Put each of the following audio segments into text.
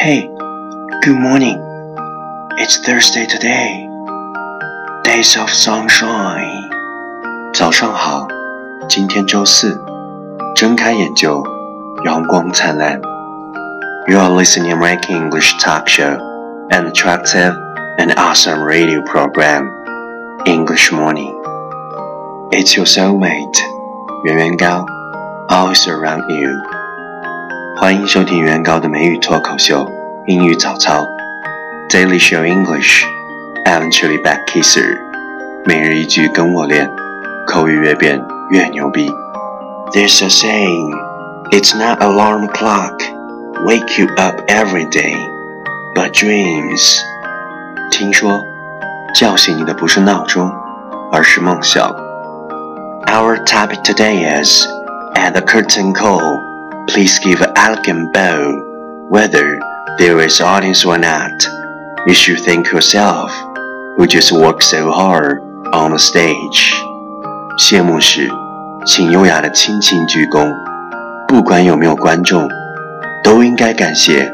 Hey, good morning. It's Thursday today. Days of sunshine. 早上好，今天周四，睁开眼就阳光灿烂。You are listening American English talk show, an attractive and awesome radio program, English Morning. It's your soulmate, 圆圆高 always around you. 欢迎收听原高的美语脱口秀英语早操 Daily Show English. I'm Chili Back Kisser. 每日一句跟我练，口语越变越牛逼。There's a saying, it's not alarm clock wake you up every day, but dreams. 听说叫醒你的不是闹钟，而是梦想。Our topic today is at the curtain call. Please give an elegant bow, whether there is audience or not. You should thank yourself, who just worked so hard on the stage. 谢幕时，请优雅的轻轻鞠躬，不管有没有观众，都应该感谢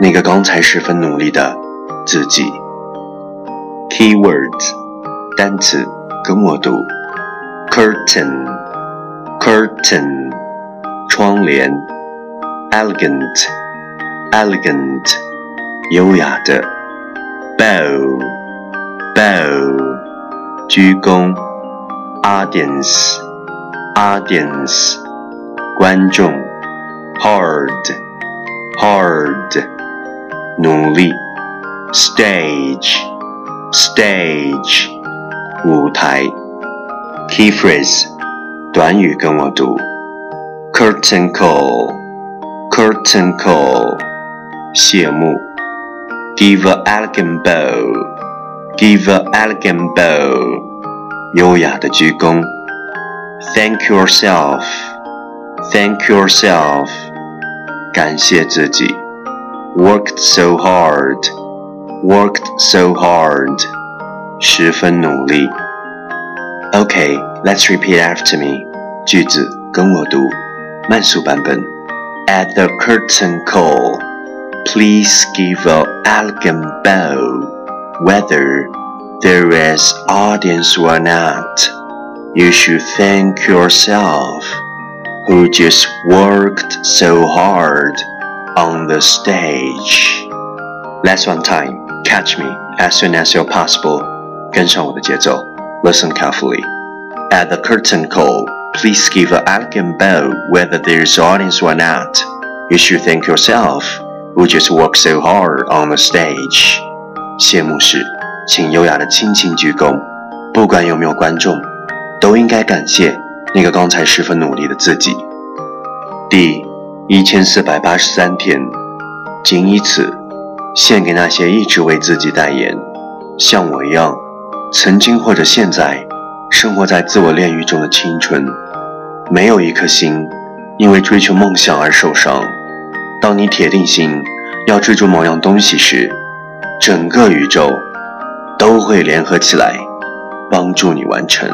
那个刚才十分努力的自己。Keywords 单词跟我读，curtain，curtain， 窗帘，elegant，elegant，优雅的，bow，bow，鞠躬，audience，audience，观众，hard，hard，努力，stage，stage，舞台，key phrase，短语跟我读 ，curtain call，curtain call，谢幕，give a elegant bow，give a elegant bow，优雅的鞠躬，thank yourself，thank yourself，感谢自己，worked so hard，worked so hard，十分努力。Okay, let's repeat after me. 句子跟我读， 慢速版本。At the curtain call, please give an elegant bow, whether there is audience or not. You should thank yourself, who just worked so hard on the stage. Last one time, catch me as soon as you're possible. 跟上我的节奏。Listen carefully. At the curtain call, Please give an elegant bow whether there is audience or not. You should thank yourself, who just worked so hard on the stage. 谢幕时，请优雅的轻轻鞠躬，不管有没有观众，都应该感谢那个刚才十分努力的自己。第一千四百八十三天，仅以此献给那些一直为自己代言，像我一样。曾经或者现在，生活在自我炼狱中的青春，没有一颗心因为追求梦想而受伤。当你铁定心要追逐某样东西时，整个宇宙都会联合起来，帮助你完成。